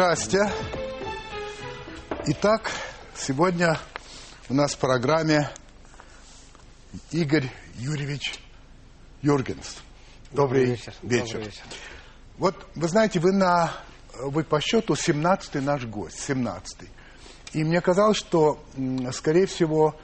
Здрасте. Итак, сегодня у нас в программе Игорь Юрьевич Юргенс. Добрый, Добрый вечер. вечер. Добрый вечер. Вот вы знаете, вы на вы по счету 17-й наш гость, 17-й. И мне казалось, что, скорее всего,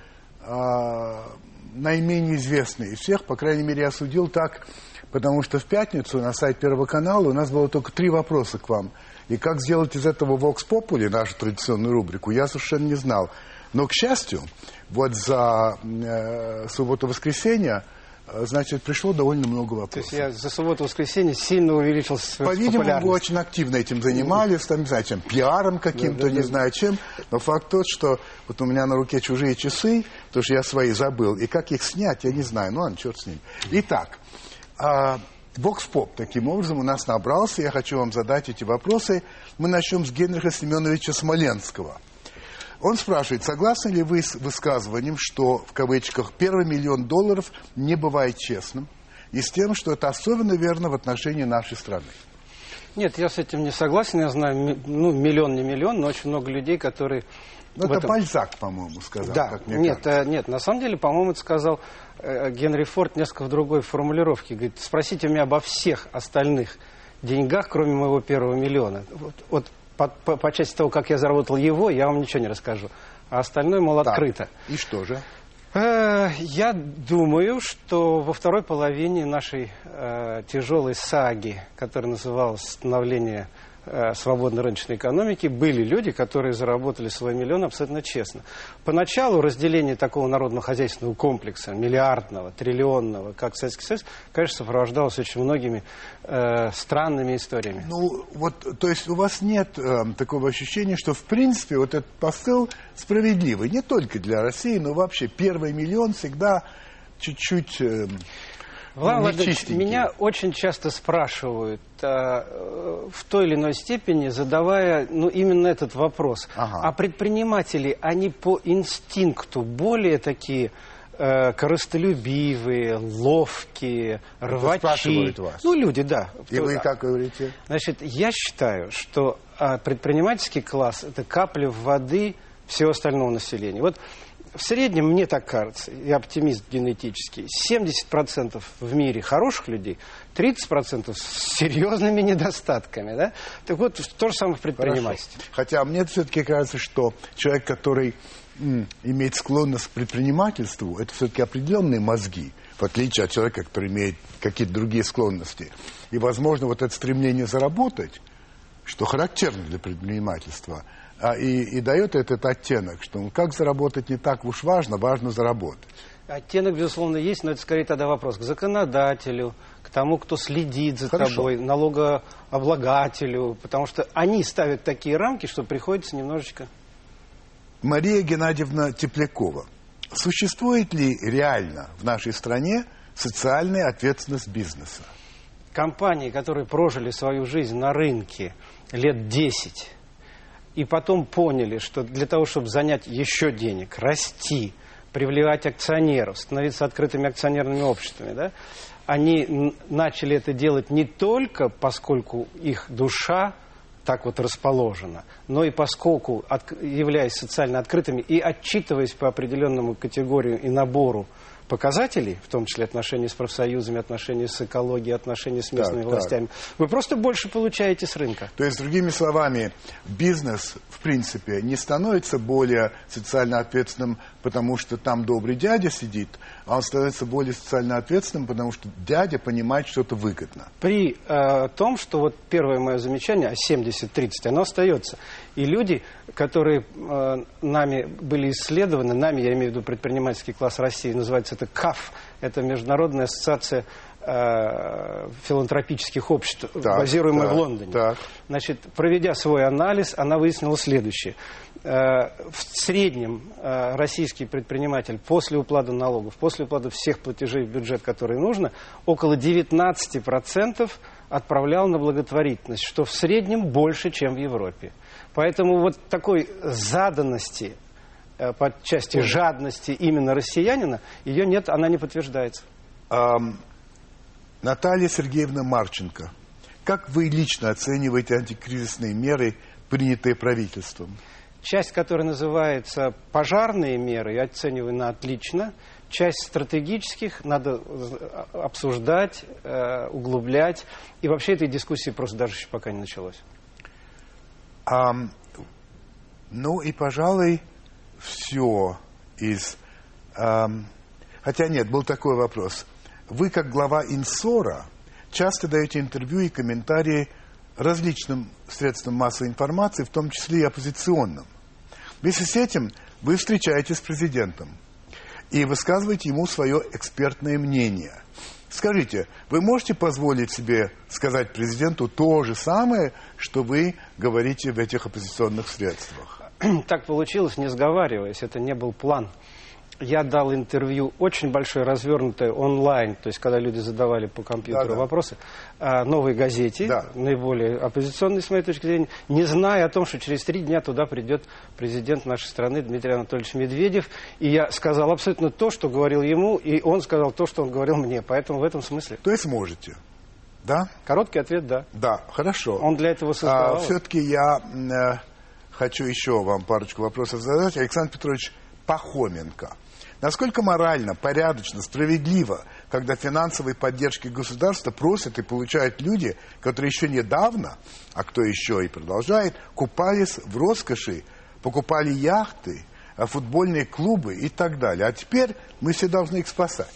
а, наименее известный из всех, по крайней мере, я судил так, потому что в пятницу на сайте Первого канала у нас было только три вопроса к вам. И как сделать из этого Vox Populi, нашу традиционную рубрику, я совершенно не знал. Но, к счастью, вот за э, субботу-воскресенье, э, значит, пришло довольно много То вопросов. есть я за субботу-воскресенье сильно увеличил свою По-видимому, вы очень активно этим занимались, там, не знаю, чем, пиаром каким-то, Да, да, не да. знаю чем. Но факт тот, что вот у меня на руке чужие часы, потому что я свои забыл. И как их снять, я не знаю. Ну, ладно, черт с ним. Итак, а, Vox Pop таким образом у нас набрался. Я хочу вам задать эти вопросы. Мы начнем с Генриха Семеновича Смоленского. Он спрашивает, согласны ли вы с высказыванием, что, в кавычках, первый миллион долларов не бывает честным, и с тем, что это особенно верно в отношении нашей страны? Нет, я с этим не согласен. Я знаю, ну, миллион, не миллион, но очень много людей, которые... Ну, это этом- Бальзак, по-моему, сказал, Да, нет, кажется. э, нет, на самом деле, по-моему, это сказал Генри Форд несколько в другой формулировке. Говорит, спросите меня обо всех остальных деньгах, кроме моего первого миллиона. Вот, вот по, по- по части того, как я заработал его, я вам ничего не расскажу. А остальное, мол, Так, открыто. И что же? Э, Я думаю, что во второй половине нашей э, тяжелой саги, которая называлась «Становление э, свободной рыночной экономики», были люди, которые заработали свой миллион абсолютно честно. Поначалу разделение такого народно-хозяйственного комплекса, миллиардного, триллионного, как Советский Союз, конечно, сопровождалось очень многими э, странными историями. Ну, вот, то есть у вас нет э, такого ощущения, что, в принципе, вот этот посыл справедливый, не только для России, но вообще первый миллион всегда чуть-чуть... э, Владимир ну, Владимирович, меня очень часто спрашивают э, э, в той или иной степени, задавая ну, именно этот вопрос. Ага. А предприниматели, они по инстинкту более такие э, корыстолюбивые, ловкие, рвачи. спрашивают вас? Ну, люди, да. И вы как говорите? Значит, я считаю, что а, предпринимательский класс – это капля воды всего остального населения. Вот в среднем, мне так кажется, я оптимист генетический, 70% в мире хороших людей, 30% с серьезными недостатками. Да? Так вот, то же самое в предпринимательстве. Хорошо. Хотя мне все-таки кажется, что человек, который м, имеет склонность к предпринимательству, это все-таки определенные мозги, в отличие от человека, который имеет какие-то другие склонности. И, возможно, вот это стремление заработать, что характерно для предпринимательства, а, и, и дает этот оттенок, что ну, как заработать не так уж важно, важно заработать. Оттенок, безусловно, есть, но это скорее тогда вопрос к законодателю, к тому, кто следит за Хорошо. тобой, налогооблагателю, потому что они ставят такие рамки, что приходится немножечко... Мария Геннадьевна Теплякова. Существует ли реально в нашей стране социальная ответственность бизнеса? компании, которые прожили свою жизнь на рынке лет 10, и потом поняли, что для того, чтобы занять еще денег, расти, привлекать акционеров, становиться открытыми акционерными обществами, да, они начали это делать не только поскольку их душа так вот расположена, но и поскольку, являясь социально открытыми и отчитываясь по определенному категорию и набору показателей, в том числе отношения с профсоюзами, отношения с экологией, отношения с местными так. властями, вы просто больше получаете с рынка. То есть, другими словами, бизнес, в принципе, не становится более социально ответственным, потому что там добрый дядя сидит, а он становится более социально ответственным, потому что дядя понимает, что это выгодно. При э, том, что вот первое мое замечание о 70-30, оно остается. И люди, которые э, нами были исследованы, нами, я имею в виду предпринимательский класс России, называется это КАФ, это Международная ассоциация э, филантропических обществ, Так, базируемая так, в Лондоне. так. Значит, проведя свой анализ, она выяснила следующее. Э, В среднем э, российский предприниматель после уплаты налогов, после уплаты всех платежей в бюджет, которые нужно, около 19% отправлял на благотворительность, что в среднем больше, чем в Европе. Поэтому вот такой заданности э, по части жадности именно россиянина, ее нет, она не подтверждается. Ам, Наталья Сергеевна Марченко. Как вы лично оцениваете антикризисные меры принятые правительством? Часть, которая называется пожарные меры, я оцениваю на отлично. Часть стратегических надо э, обсуждать, э, углублять. И вообще этой дискуссии просто даже еще пока не началось. А, ну и, пожалуй, все из... А, хотя нет, был такой вопрос. Вы, как глава Инсора, часто даете интервью и комментарии различным средствам массовой информации, в том числе и оппозиционным. Вместе с этим вы встречаетесь с президентом и высказываете ему свое экспертное мнение. Скажите, вы можете позволить себе сказать президенту то же самое, что вы говорите в этих оппозиционных средствах? Так получилось, не сговариваясь, это не был план я дал интервью очень большое, развернутое онлайн, то есть когда люди задавали по компьютеру Да, да. вопросы, а, новой газете, Да. наиболее оппозиционной, с моей точки зрения, не зная о том, что через три дня туда придет президент нашей страны Дмитрий Анатольевич Медведев. И я сказал абсолютно то, что говорил ему, и он сказал то, что он говорил мне. Поэтому в этом смысле. То есть можете? Да? Короткий ответ – да. Да, хорошо. Он для этого создавал. А, все-таки я э, хочу еще вам парочку вопросов задать. Александр Петрович Пахоменко. Насколько морально, порядочно, справедливо, когда финансовой поддержки государства просят и получают люди, которые еще недавно, а кто еще и продолжает, купались в роскоши, покупали яхты, а, футбольные клубы и так далее. А теперь мы все должны их спасать.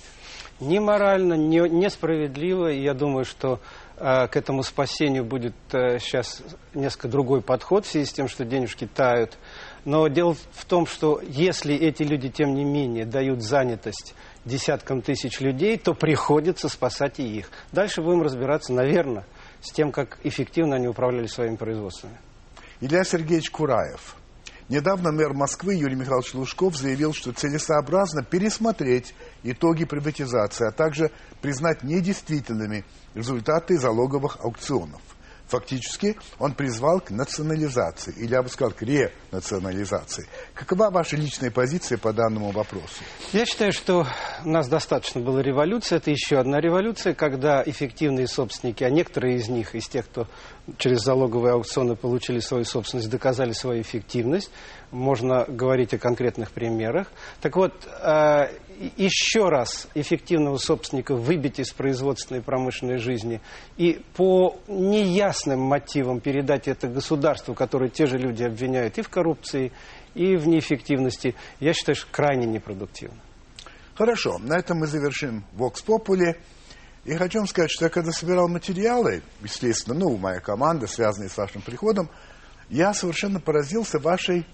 Ни морально, несправедливо. И я думаю, что э, к этому спасению будет э, сейчас несколько другой подход в связи с тем, что денежки тают. Но дело в том, что если эти люди, тем не менее, дают занятость десяткам тысяч людей, то приходится спасать и их. Дальше будем разбираться, наверное, с тем, как эффективно они управляли своими производствами. Илья Сергеевич Кураев. Недавно мэр Москвы Юрий Михайлович Лужков заявил, что целесообразно пересмотреть итоги приватизации, а также признать недействительными результаты залоговых аукционов. Фактически он призвал к национализации, или я бы сказал, к ренационализации. Какова ваша личная позиция по данному вопросу? Я считаю, что у нас достаточно было революции. Это еще одна революция, когда эффективные собственники, а некоторые из них, из тех, кто через залоговые аукционы получили свою собственность, доказали свою эффективность. Можно говорить о конкретных примерах. Так вот, э, еще раз эффективного собственника выбить из производственной и промышленной жизни и по неясным мотивам передать это государству, которое те же люди обвиняют и в коррупции, и в неэффективности, я считаю, что крайне непродуктивно. Хорошо, на этом мы завершим Vox Populi. И хочу вам сказать, что я когда собирал материалы, естественно, ну, моя команда, связанная с вашим приходом, я совершенно поразился вашей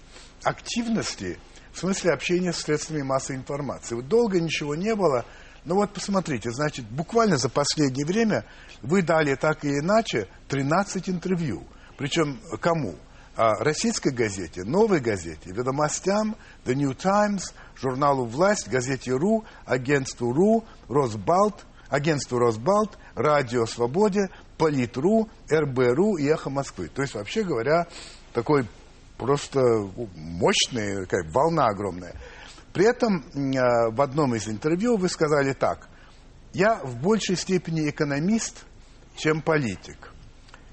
активности в смысле общения с средствами массовой информации. Вот долго ничего не было, но вот посмотрите, значит, буквально за последнее время вы дали так или иначе 13 интервью. Причем кому? А, российской газете, новой газете, ведомостям, The New Times, журналу «Власть», газете «РУ», агентству «РУ», «Росбалт», агентству «Росбалт», радио «Свободе», Политру, РБРУ и «Эхо Москвы». То есть, вообще говоря, такой просто мощная такая волна огромная. При этом э, в одном из интервью вы сказали так. Я в большей степени экономист, чем политик.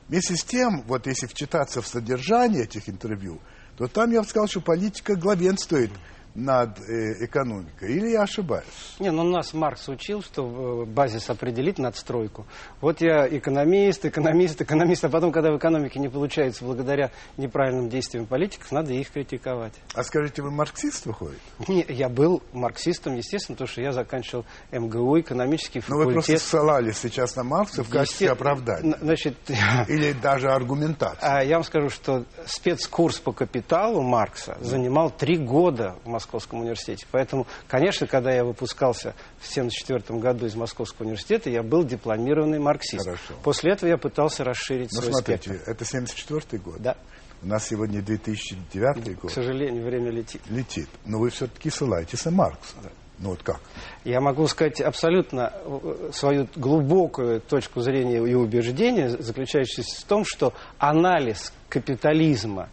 Вместе с тем, вот если вчитаться в содержание этих интервью, то там я бы сказал, что политика главенствует над э, экономикой. Или я ошибаюсь? Не, ну нас Маркс учил, что э, базис определит надстройку. Вот я экономист, экономист, экономист, а потом, когда в экономике не получается благодаря неправильным действиям политиков, надо их критиковать. А скажите, вы марксист выходит? Не, я был марксистом, естественно, потому что я заканчивал МГУ, экономический Но Ну, вы просто факультет. ссылались сейчас на Маркса в качестве Есте- оправдания. Значит, Или даже аргументации. а я вам скажу, что спецкурс по капиталу Маркса занимал три года в Московском университете. Поэтому, конечно, когда я выпускался в 1974 году из Московского университета, я был дипломированный марксист. Хорошо. После этого я пытался расширить Ну, свой смотрите, спектр. это 74 год. Да, У нас сегодня 2009 к год. сожалению, время летит. Летит. Но вы все-таки ссылаетесь на Маркса. Ну вот как? Я могу сказать абсолютно э, свою глубокую точку зрения и убеждения, заключающуюся в том, что анализ капитализма,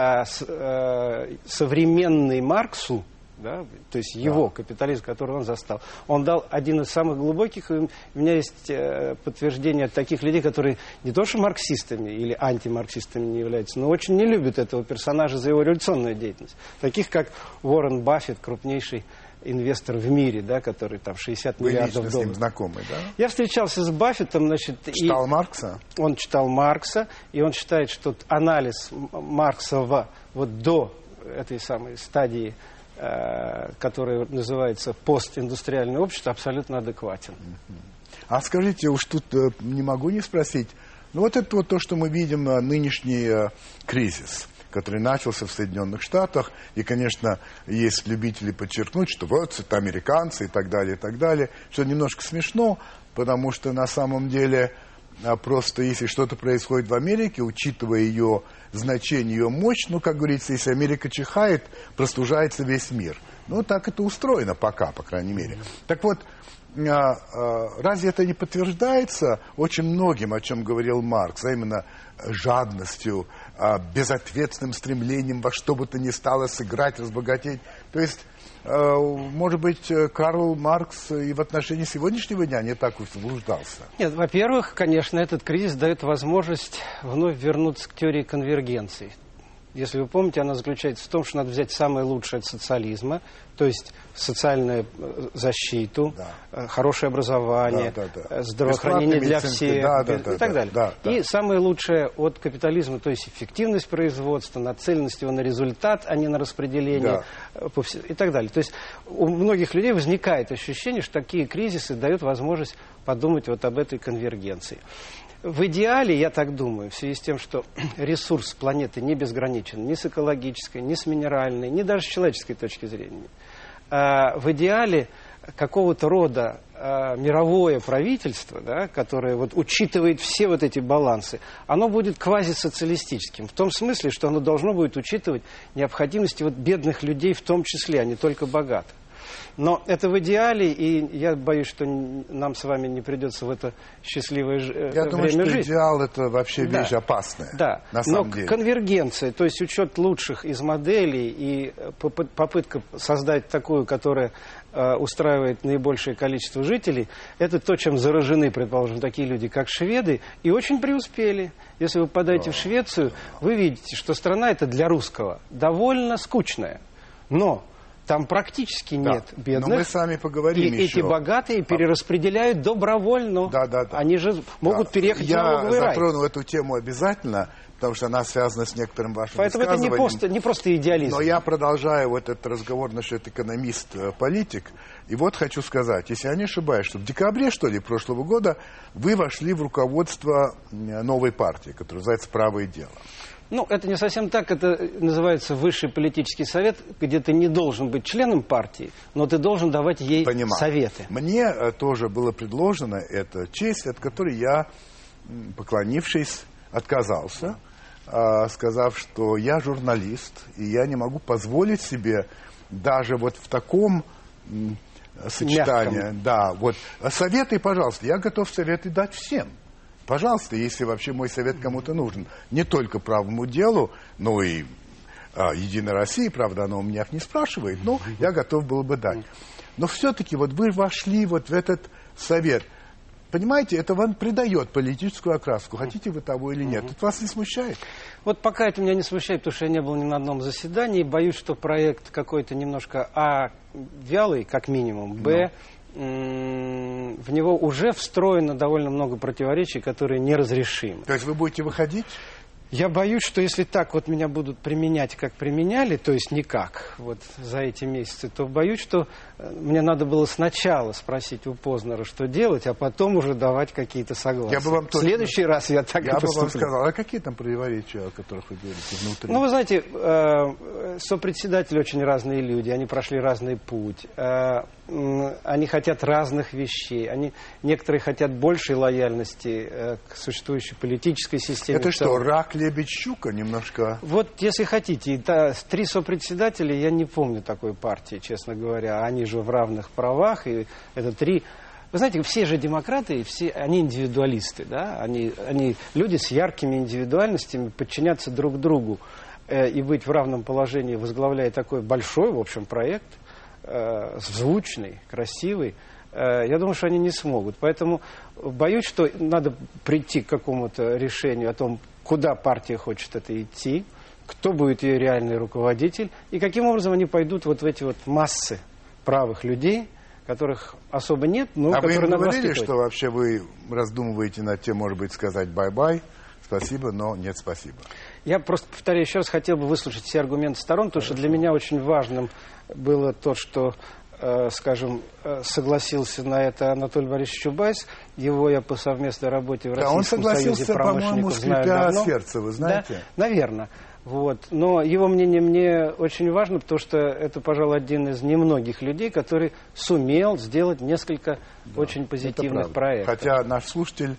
э, с- э, современный Марксу, да, то есть его да. капитализм, который он застал. Он дал один из самых глубоких, и у меня есть э, подтверждение от таких людей, которые не то что марксистами или антимарксистами не являются, но очень не любят этого персонажа за его революционную деятельность. Таких как Уоррен Баффет, крупнейший инвестор в мире, да, который там 60 Вы миллиардов лично долларов. с ним знакомый, да? Я встречался с Баффетом, значит... Читал и Маркса? Он читал Маркса, и он считает, что анализ Марксова вот до этой самой стадии, э, которая называется постиндустриальное общество, абсолютно адекватен. А скажите, уж тут э, не могу не спросить, ну вот это вот то, что мы видим, нынешний э, кризис – который начался в Соединенных Штатах. И, конечно, есть любители подчеркнуть, что вот это американцы и так далее, и так далее. Что немножко смешно, потому что на самом деле а, просто если что-то происходит в Америке, учитывая ее значение, ее мощь, ну, как говорится, если Америка чихает, простужается весь мир. Ну, так это устроено пока, по крайней мере. Так вот, а, а, разве это не подтверждается очень многим, о чем говорил Маркс, а именно жадностью, а, безответственным стремлением во что бы то ни стало сыграть, разбогатеть. То есть, а, может быть, Карл Маркс и в отношении сегодняшнего дня не так уж заблуждался? Нет, во-первых, конечно, этот кризис дает возможность вновь вернуться к теории конвергенции. Если вы помните, она заключается в том, что надо взять самое лучшее от социализма, то есть социальную э, защиту, да. Э, хорошее образование, да, да, да. здравоохранение для всех да, да, да, и так далее. Да, да. И самое лучшее от капитализма, то есть эффективность производства, нацеленность его на результат, а не на распределение да. Э, и так далее. То есть у многих людей возникает ощущение, что такие кризисы дают возможность подумать вот об этой конвергенции. В идеале, я так думаю, в связи с тем, что ресурс планеты не безграничен ни с экологической, ни с минеральной, ни даже с человеческой точки зрения, а, в идеале какого-то рода а, мировое правительство, да, которое вот учитывает все вот эти балансы, оно будет квазисоциалистическим. В том смысле, что оно должно будет учитывать необходимости вот бедных людей в том числе, а не только богатых. Но это в идеале, и я боюсь, что нам с вами не придется в это счастливое э, я время думаю, что жить. идеал это вообще да. вещь опасная. Да, на но самом деле. конвергенция, то есть учет лучших из моделей и попытка создать такую, которая э, устраивает наибольшее количество жителей, это то, чем заражены, предположим, такие люди, как шведы, и очень преуспели. Если вы попадаете в Швецию, вы видите, что страна это для русского довольно скучная. Но там практически да. нет бедных. Но мы сами поговорим И еще. эти богатые перераспределяют добровольно. Да, да, да. Они же могут да. переехать Я в налоговый рай. Я затрону эту тему обязательно, потому что она связана с некоторым вашим Поэтому это не просто, не просто идеализм. Но я продолжаю вот этот разговор насчет экономист-политик. И вот хочу сказать, если я не ошибаюсь, что в декабре, что ли, прошлого года вы вошли в руководство новой партии, которая называется «Правое дело». Ну, это не совсем так. Это называется высший политический совет, где ты не должен быть членом партии, но ты должен давать ей Понимаю. советы. Мне э, тоже было предложено эта честь, от которой я, поклонившись, отказался, а, сказав, что я журналист, и я не могу позволить себе даже вот в таком сочетании, Мягком. да, вот советы, пожалуйста, я готов советы дать всем. Пожалуйста, если вообще мой совет кому-то нужен. Не только правому делу, но и а, Единой России, правда, она у меня не спрашивает, но я готов был бы дать. Но все-таки вот вы вошли вот в этот совет. Понимаете, это вам придает политическую окраску, хотите вы того или нет. Это вас не смущает? Вот пока это меня не смущает, потому что я не был ни на одном заседании. Боюсь, что проект какой-то немножко, а, вялый, как минимум, б, в него уже встроено довольно много противоречий, которые неразрешимы. То есть вы будете выходить? Я боюсь, что если так вот меня будут применять, как применяли, то есть никак, вот за эти месяцы, то боюсь, что э, мне надо было сначала спросить у Познера, что делать, а потом уже давать какие-то согласия. Я бы вам В следующий раз я так я и поступлю. бы вам сказал, а какие там противоречия, о которых вы говорите внутри? Ну, вы знаете, э, сопредседатели очень разные люди, они прошли разный путь. Э, они хотят разных вещей. Они, некоторые хотят большей лояльности э, к существующей политической системе. Это что, рак, лебедь, щука немножко? Вот, если хотите, да, три сопредседателя, я не помню такой партии, честно говоря. Они же в равных правах, и это три... Вы знаете, все же демократы, все, они индивидуалисты, да? Они, они люди с яркими индивидуальностями, подчиняться друг другу и быть в равном положении, возглавляя такой большой, в общем, проект – э, звучный, красивый, э, я думаю, что они не смогут. Поэтому боюсь, что надо прийти к какому-то решению о том, куда партия хочет это идти, кто будет ее реальный руководитель, и каким образом они пойдут вот в эти вот массы правых людей, которых особо нет, но а которые вы им говорили, что вообще вы раздумываете над тем, может быть, сказать bye-bye, спасибо, но нет спасибо? Я просто повторяю еще раз, хотел бы выслушать все аргументы сторон, потому что для меня очень важным было то, что, э, скажем, э, согласился на это Анатолий Борисович Чубайс. Его я по совместной работе в Да, он Российском согласился, Союзе по-моему, промышленников знаю скрипя сердце, вы знаете? Да, наверное. Вот. Но его мнение мне очень важно, потому что это, пожалуй, один из немногих людей, который сумел сделать несколько очень Это позитивных проектов. Хотя наш слушатель,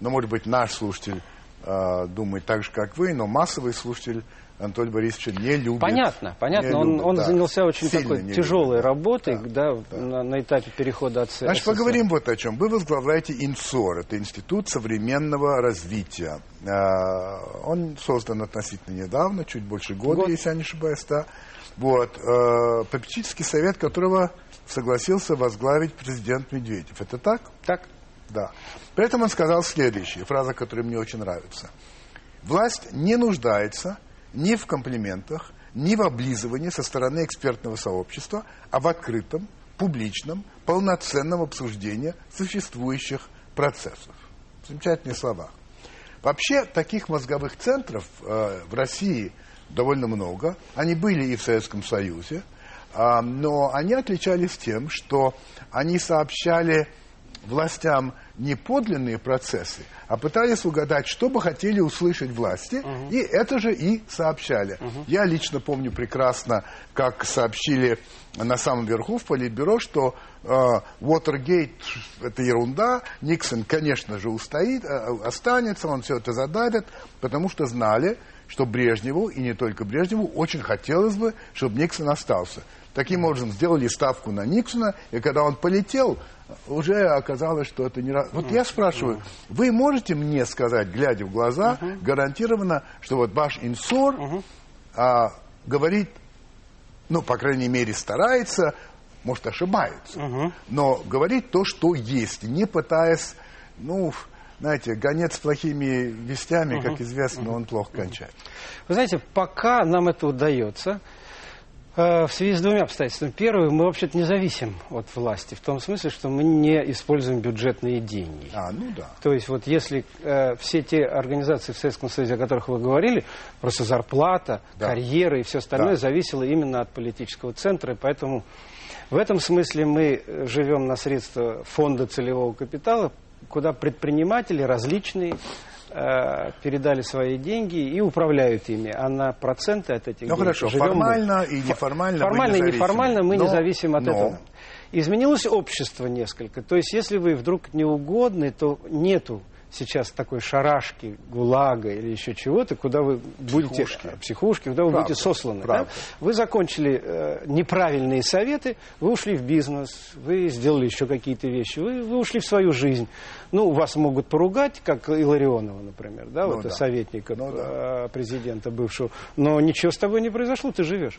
ну, может быть, наш слушатель э, думает так же, как вы, но массовый слушатель Анатолия Борисовича не любит. Понятно, понятно. Не Он, любит, он да. занялся очень Сильно такой тяжелой любит, да. работой, Да, да, На, на этапе перехода от С- Значит, СССР. поговорим вот о чем. Вы возглавляете ИНСОР, это Институт современного развития. Э, Он создан относительно недавно, чуть больше года, Год. если я не ошибаюсь, да. Вот. э, Попечительский совет, которого согласился возглавить президент Медведев. Это так? Так? Да. При этом он сказал следующее, фраза, которая мне очень нравится. Власть не нуждается ни в комплиментах, ни в облизывании со стороны экспертного сообщества, а в открытом, публичном, полноценном обсуждении существующих процессов. Замечательные слова. Вообще, таких мозговых центров э, в России довольно много. Они были и в Советском Союзе, а, но они отличались тем, что они сообщали властям не подлинные процессы, а пытались угадать, что бы хотели услышать власти, и это же и сообщали. Я лично помню прекрасно, как сообщили на самом верху в Политбюро, что Уотергейт это ерунда, Никсон, конечно же, устоит, э, останется, он все это задавит, потому что знали, что Брежневу, и не только Брежневу, очень хотелось бы, чтобы Никсон остался. Таким образом, сделали ставку на Никсона, и когда он полетел, уже оказалось, что это не... Вот я спрашиваю, вы можете мне сказать, глядя в глаза, гарантированно, что вот ваш инсор а, говорит, ну, по крайней мере, старается, может, ошибается, но говорит то, что есть, не пытаясь, ну, знаете, гонец с плохими вестями, как известно, он плохо кончает. Вы знаете, пока нам это удается, в связи с двумя обстоятельствами. Первое, мы вообще-то не зависим от власти, в том смысле, что мы не используем бюджетные деньги. А, ну да. То есть вот если э, все те организации в Советском Союзе, о которых вы говорили, просто зарплата, Да. карьера и все остальное Да. зависело именно от политического центра, и поэтому в этом смысле мы э, живем на средства фонда целевого капитала, куда предприниматели различные э, передали свои деньги и управляют ими, а на проценты от этих Ну денег хорошо, живем мы. формально и неформально Формально и неформально мы Но- не зависим от но- этого. Изменилось общество несколько. То есть, если вы вдруг неугодны, то нету сейчас такой шарашки, гулага или еще чего-то, куда вы будете... Психушки. э, Психушки, куда вы Правда, будете сосланы. да? правда. Вы закончили э, неправильные советы, вы ушли в бизнес, вы сделали еще какие-то вещи, вы, вы ушли в свою жизнь. Ну, вас могут поругать, как Иларионова, например, да, Ну вот да. советника Ну э, президента бывшего. Но ничего с тобой не произошло, ты живешь.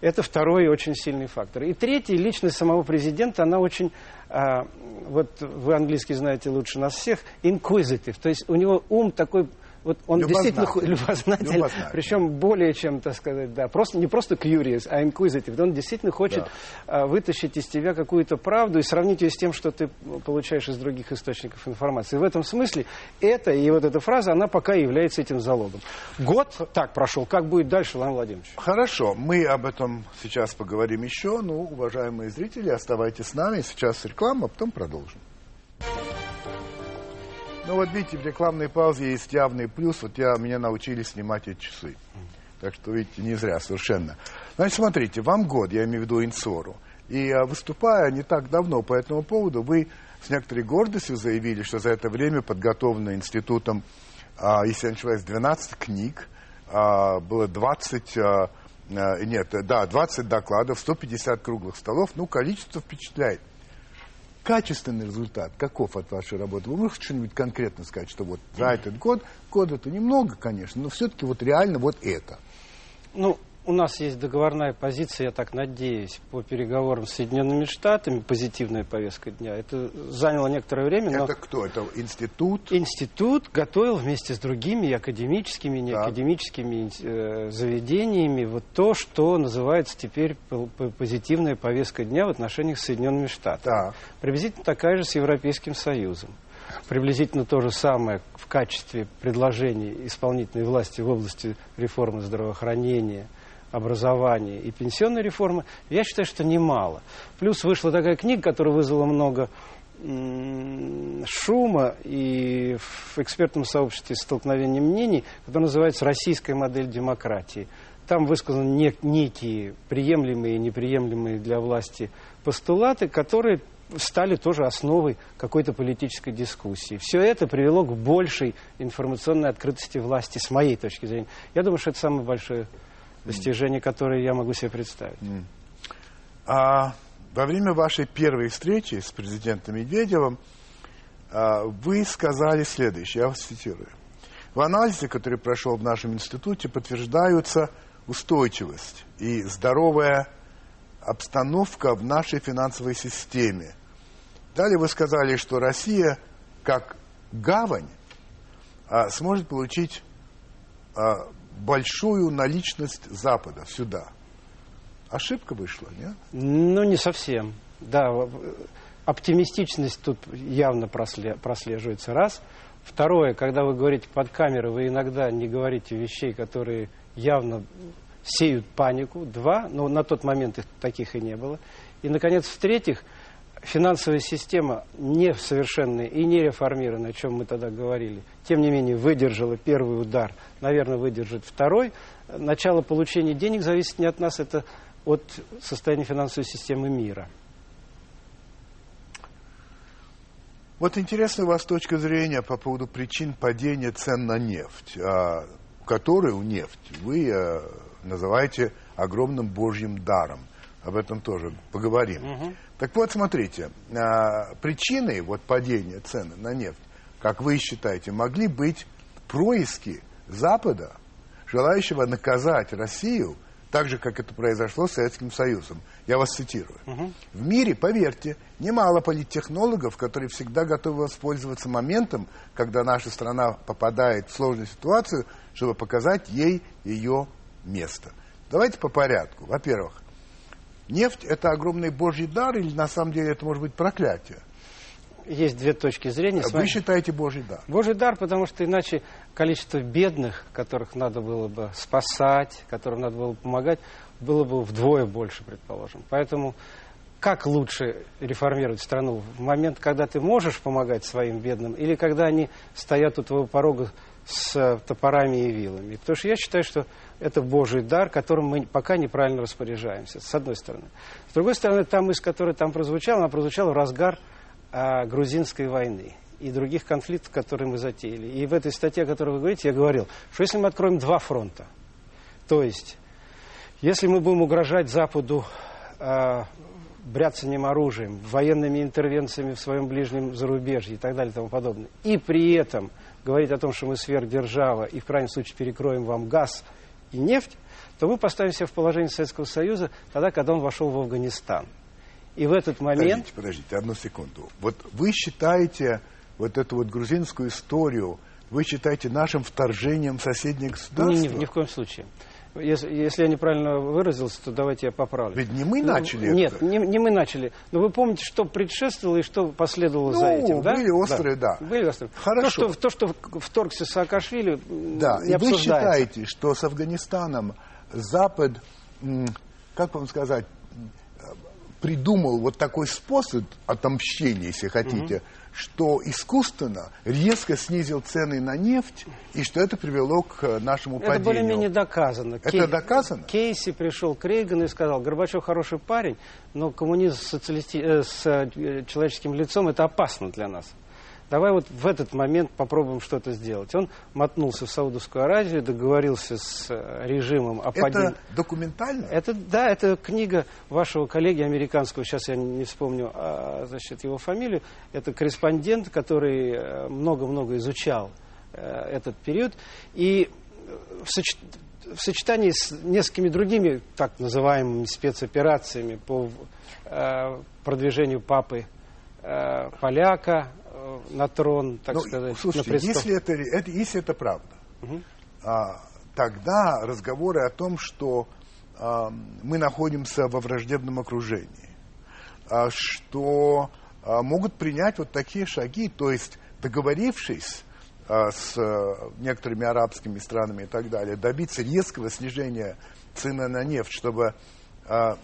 Это второй очень сильный фактор. И третий, личность самого президента, она очень, вот вы английский знаете лучше нас всех, inquisitive. То есть у него ум такой, вот он действительно Любознательный. причем более чем, так сказать, да, просто, не просто curious, а inquisitive. Он действительно хочет а, вытащить из тебя какую-то правду и сравнить ее с тем, что ты получаешь из других источников информации. В этом смысле это и вот эта фраза, она пока является этим залогом. Год так прошел, как будет дальше, Владимир Владимирович? Хорошо, мы об этом сейчас поговорим еще. Ну, уважаемые зрители, оставайтесь с нами. Сейчас реклама, а потом продолжим. Ну вот видите, в рекламной паузе есть явный плюс. Вот я, меня научили снимать эти часы. Так что, видите, не зря совершенно. Значит, смотрите, вам год, я имею в виду Инсору. И а, выступая не так давно по этому поводу, вы с некоторой гордостью заявили, что за это время подготовлено институтом, а, если я не ошибаюсь, 12 книг, а, было 20, а, а, нет, да, 20 докладов, 150 круглых столов. Ну, количество впечатляет. Качественный результат каков от вашей работы? Вы можете что-нибудь конкретно сказать, что вот за этот год, год это немного, конечно, но все-таки вот реально вот это. Ну, у нас есть договорная позиция, я так надеюсь, по переговорам с Соединенными Штатами, позитивная повестка дня. Это заняло некоторое время, но... Это кто? Это институт? Институт готовил вместе с другими академическими, неакадемическими э, заведениями вот то, что называется теперь позитивная повестка дня в отношениях с Соединенными Штатами. Да. Приблизительно такая же с Европейским Союзом приблизительно то же самое в качестве предложений исполнительной власти в области реформы здравоохранения, образования и пенсионной реформы, я считаю, что немало. Плюс вышла такая книга, которая вызвала много шума и в экспертном сообществе столкновения мнений, которая называется «Российская модель демократии». Там высказаны некие приемлемые и неприемлемые для власти постулаты, которые стали тоже основой какой-то политической дискуссии. Все это привело к большей информационной открытости власти, с моей точки зрения. Я думаю, что это самое большое достижение, которое я могу себе представить. А во время вашей первой встречи с президентом Медведевым а, вы сказали следующее, я вас цитирую. В анализе, который прошел в нашем институте, подтверждаются устойчивость и здоровая обстановка в нашей финансовой системе, Далее вы сказали, что Россия, как гавань, а, сможет получить а, большую наличность Запада сюда. Ошибка вышла, нет? Ну, не совсем. Да, оптимистичность тут явно прослеживается, раз. Второе, когда вы говорите под камерой, вы иногда не говорите вещей, которые явно сеют панику. Два, но на тот момент их таких и не было. И, наконец, в-третьих, финансовая система несовершенная и не реформированная, о чем мы тогда говорили, тем не менее выдержала первый удар, наверное, выдержит второй. Начало получения денег зависит не от нас, это от состояния финансовой системы мира. Вот интересная у вас точка зрения по поводу причин падения цен на нефть, а, которую нефть вы а, называете огромным божьим даром. Об этом тоже поговорим. Угу. Так вот, смотрите, а, причиной вот падения цены на нефть, как вы считаете, могли быть происки Запада, желающего наказать Россию, так же, как это произошло с Советским Союзом. Я вас цитирую. Угу. В мире, поверьте, немало политтехнологов, которые всегда готовы воспользоваться моментом, когда наша страна попадает в сложную ситуацию, чтобы показать ей ее место. Давайте по порядку. Во-первых, Нефть – это огромный божий дар или на самом деле это может быть проклятие? Есть две точки зрения. Вы считаете божий дар? Божий дар, потому что иначе количество бедных, которых надо было бы спасать, которым надо было помогать, было бы вдвое больше, предположим. Поэтому как лучше реформировать страну? В момент, когда ты можешь помогать своим бедным, или когда они стоят у твоего порога с топорами и вилами. Потому что я считаю, что это Божий дар, которым мы пока неправильно распоряжаемся, с одной стороны. С другой стороны, та мысль, которая там прозвучала, она прозвучала в разгар а, грузинской войны и других конфликтов, которые мы затеяли. И в этой статье, о которой вы говорите, я говорил, что если мы откроем два фронта, то есть, если мы будем угрожать Западу а, бряцанием оружием, военными интервенциями в своем ближнем зарубежье и так далее и тому подобное, и при этом говорить о том, что мы сверхдержава и в крайнем случае перекроем вам газ и нефть, то мы поставим себя в положение Советского Союза тогда, когда он вошел в Афганистан. И в этот момент... Подождите, подождите, одну секунду. Вот вы считаете вот эту вот грузинскую историю, вы считаете нашим вторжением в соседнее государство? Ни, ни, ни в коем случае. Если, если я неправильно выразился, то давайте я поправлю. Ведь не мы ну, начали Нет, это. Не, не мы начали. Но вы помните, что предшествовало и что последовало ну, за этим, да? были острые, да. да. Были острые. Хорошо. То, что, то, что вторгся Саакашвили, Да, не и вы считаете, что с Афганистаном Запад, как вам сказать, придумал вот такой способ отомщения, если хотите, угу. что искусственно резко снизил цены на нефть, и что это привело к э, нашему это падению. Это более-менее доказано. Это Кей... доказано? Кейси пришел к Рейгану и сказал, Горбачев хороший парень, но коммунизм с, социалисти... э, с э, человеческим лицом это опасно для нас давай вот в этот момент попробуем что-то сделать. Он мотнулся в Саудовскую Аравию, договорился с э, режимом о падении... Это документально? Это, да, это книга вашего коллеги американского, сейчас я не вспомню а, значит, его фамилию. Это корреспондент, который э, много-много изучал э, этот период. И в соч... в сочетании с несколькими другими так называемыми спецоперациями по э, продвижению папы э, поляка на трон, так Ну, сказать, слушайте, на престол. если это, это- если это правда, а, тогда разговоры о том, что а, мы находимся во враждебном окружении, а, что а, могут принять вот такие шаги, то есть договорившись а, с а, некоторыми арабскими странами и так далее, добиться резкого снижения цены на нефть, чтобы а,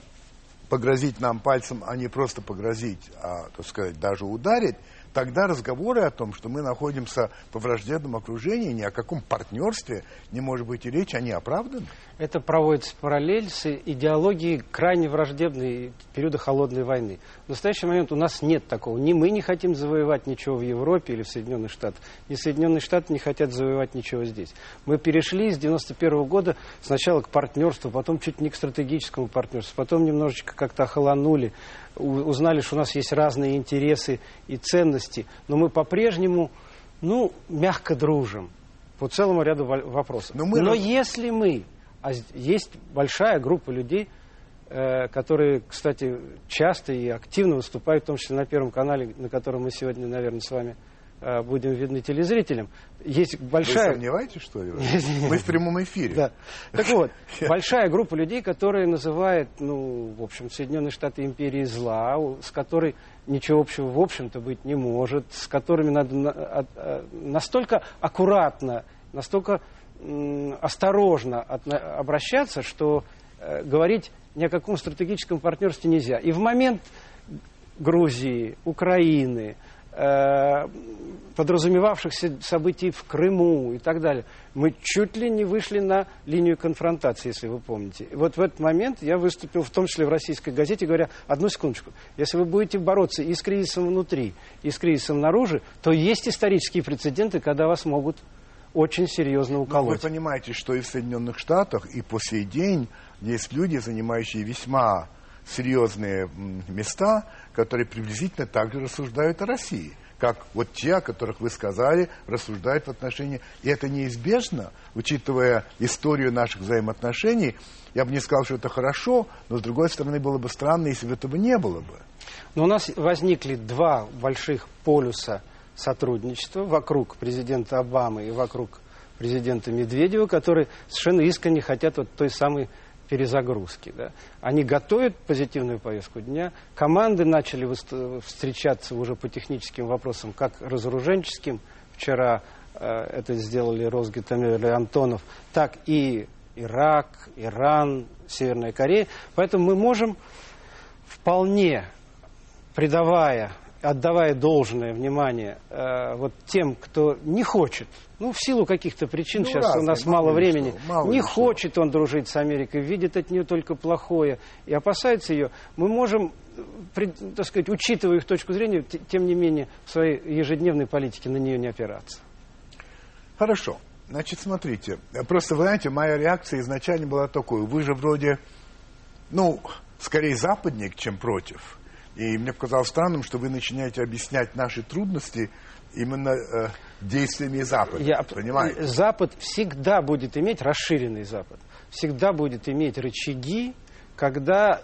погрозить нам пальцем, а не просто погрозить, а, так сказать, даже ударить, тогда разговоры о том, что мы находимся во враждебном окружении, ни о каком партнерстве не может быть и речи, они оправданы. Это проводится параллель с идеологией крайне враждебной периода холодной войны. В настоящий момент у нас нет такого. Ни мы не хотим завоевать ничего в Европе или в Соединенных Штатах, ни Соединенные Штаты не хотят завоевать ничего здесь. Мы перешли с 91 года сначала к партнерству, потом чуть не к стратегическому партнерству, потом немножечко как-то охолонули, узнали, что у нас есть разные интересы и ценности, но мы по-прежнему, ну, мягко дружим по целому ряду во- вопросов. Но мы Но если мы, а есть большая группа людей, которые, кстати, часто и активно выступают, в том числе на Первом канале, на котором мы сегодня, наверное, с вами э, будем видны телезрителям. Есть большая... Вы сомневаетесь, что ли? Мы в прямом эфире. Да. Так вот, большая группа людей, которые называют, ну, в общем, Соединенные Штаты империей зла, с которой ничего общего, в общем-то, быть не может, с которыми надо на- от- э, настолько аккуратно, настолько осторожно обращаться, что э, говорить ни о каком стратегическом партнерстве нельзя. И в момент Грузии, Украины, э, подразумевавшихся событий в Крыму и так далее, мы чуть ли не вышли на линию конфронтации, если вы помните. И вот в этот момент я выступил, в том числе в российской газете, говоря, одну секундочку, если вы будете бороться и с кризисом внутри, и с кризисом наружу, то есть исторические прецеденты, когда вас могут очень серьезно Но вы уколоть. понимаете, что и в Соединенных Штатах, и по сей день есть люди, занимающие весьма серьезные места, которые приблизительно так же рассуждают о России. Как вот те, о которых вы сказали, рассуждают в отношении... И это неизбежно, учитывая историю наших взаимоотношений. Я бы не сказал, что это хорошо, но, с другой стороны, было бы странно, если бы этого не было бы. Но у нас возникли два больших полюса сотрудничества вокруг президента Обамы и вокруг президента Медведева, которые совершенно искренне хотят вот той самой перезагрузки. Да. Они готовят позитивную повестку дня. Команды начали встречаться уже по техническим вопросам, как разоруженческим. Вчера э, это сделали Росгитамир и Антонов, так и Ирак, Иран, Северная Корея. Поэтому мы можем вполне придавая, отдавая должное внимание э, вот тем, кто не хочет, ну, в силу каких-то причин, Ну, сейчас у разные, нас мало времени, что, мало не что. хочет он дружить с Америкой, видит от нее только плохое и опасается ее, мы можем, пред- так сказать, учитывая их точку зрения, тем не менее, в своей ежедневной политике на нее не опираться. Хорошо. Значит, смотрите. Просто, вы знаете, моя реакция изначально была такой. Вы же вроде, ну, скорее западник, чем против. И мне показалось странным, что вы начинаете объяснять наши трудности именно э, действиями Запада. Я- Понимаете? Запад всегда будет иметь, расширенный Запад, всегда будет иметь рычаги, когда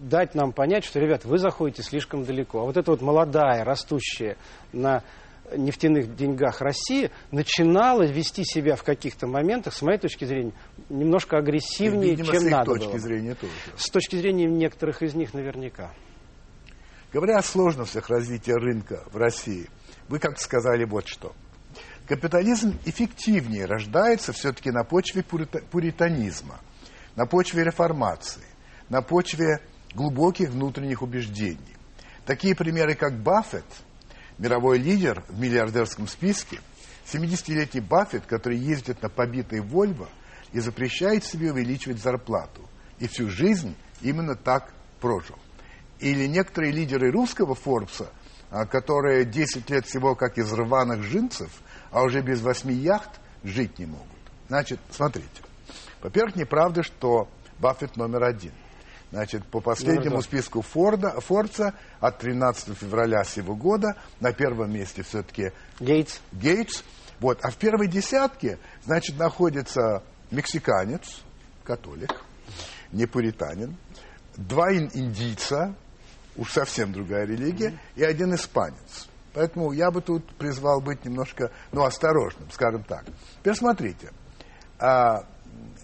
дать нам понять, что, ребят, вы заходите слишком далеко. А вот эта вот молодая, растущая на нефтяных деньгах Россия начинала вести себя в каких-то моментах, с моей точки зрения, немножко И, агрессивнее, видимо, чем с надо точки было. зрения тоже. С точки зрения некоторых из них наверняка. Говоря о сложностях развития рынка в России, вы как сказали вот что. Капитализм эффективнее рождается все-таки на почве пурита- пуританизма, на почве реформации, на почве глубоких внутренних убеждений. Такие примеры, как Баффет, мировой лидер в миллиардерском списке, 70-летний Баффет, который ездит на побитой Вольво и запрещает себе увеличивать зарплату. И всю жизнь именно так прожил. Или некоторые лидеры русского Форбса, а, которые 10 лет всего как из рваных джинсов, а уже без восьми яхт жить не могут. Значит, смотрите. Во-первых, неправда, что Баффет номер один. Значит, по последнему списку Форда, Форбса от 13 февраля сего года на первом месте все-таки Гейтс, Гейтс. Вот. А в первой десятке, значит, находится мексиканец, католик, не пуританин, два индийца, уж совсем другая религия, и один испанец. Поэтому я бы тут призвал быть немножко, ну, осторожным, скажем так. Теперь смотрите, а,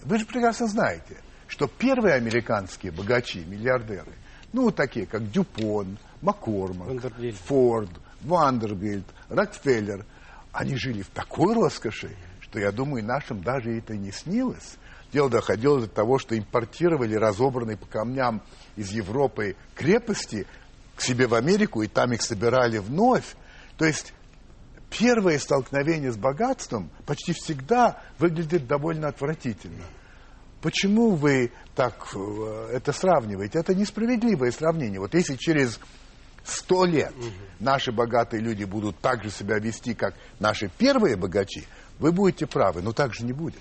вы же прекрасно знаете, что первые американские богачи, миллиардеры, ну, такие, как Дюпон, Маккормак, Вандербильт. Форд, Вандербильд, Рокфеллер, они жили в такой роскоши, что, я думаю, нашим даже это не снилось. Дело доходило до того, что импортировали разобранные по камням из Европы крепости к себе в Америку, и там их собирали вновь. То есть первое столкновение с богатством почти всегда выглядит довольно отвратительно. Почему вы так э, это сравниваете? Это несправедливое сравнение. Вот если через сто лет наши богатые люди будут так же себя вести, как наши первые богачи, вы будете правы, но так же не будет.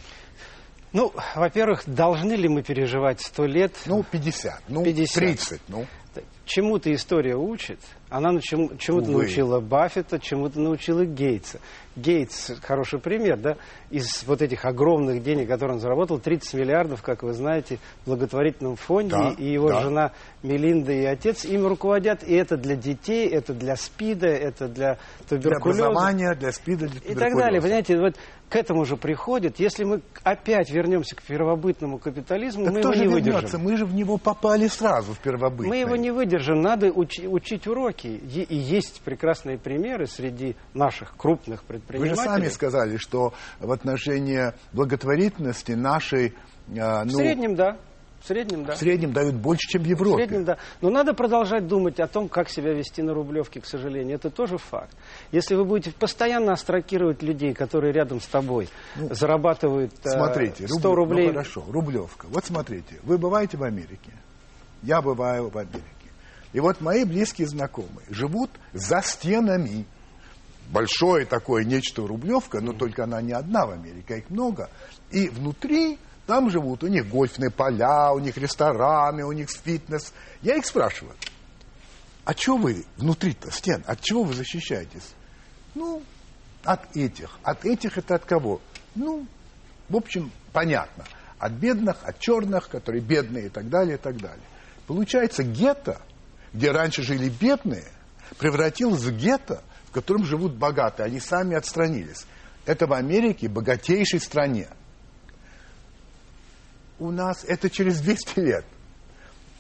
Ну, во-первых, должны ли мы переживать сто лет? Ну, 50, ну, 50. 30, ну. Чему-то история учит. Она чему- чему-то Увы. научила Баффета, чему-то научила Гейтса. Гейтс, хороший пример, да, из вот этих огромных денег, которые он заработал, 30 миллиардов, как вы знаете, в благотворительном фонде, Да, и его да. жена Мелинда и отец ими руководят, и это для детей, это для СПИДа, это для Для туберкулеза. образования, для СПИДа, для И так далее. Понимаете, вот к этому же приходит. Если мы опять вернемся к первобытному капитализму, Да мы кто его же не вернется? выдержим. Мы же в него попали сразу, в первобытное. Мы его не выдержим, надо учи- учить уроки. И есть прекрасные примеры среди наших крупных Вы же предпринимателей. сами сказали, что в отношении благотворительности нашей, В ну, среднем, да. В среднем, да. в среднем дают больше, чем в В Европе. среднем, да. Но надо продолжать думать о том, как себя вести на Рублевке, к сожалению. Это тоже факт. Если вы будете постоянно астракировать людей, которые рядом с тобой зарабатывают э, Ну, Смотрите, 100 Рублев- рублей... Ну хорошо, Рублевка. Вот смотрите, вы бываете в Америке. Я бываю в Америке. И вот мои близкие знакомые живут за стенами. Большое такое нечто Рублевка, но только она не одна в Америке, а их много. И внутри там живут, у них гольфные поля, у них рестораны, у них фитнес. Я их спрашиваю, а что вы внутри-то стен, от чего вы защищаетесь? Ну, от этих. От этих это от кого? Ну, в общем, понятно. От бедных, от черных, которые бедные и так далее, и так далее. Получается, гетто, где раньше жили бедные, превратилось в гетто, в котором живут богатые. Они сами отстранились. Это в Америке, богатейшей стране. У нас это через 200 лет.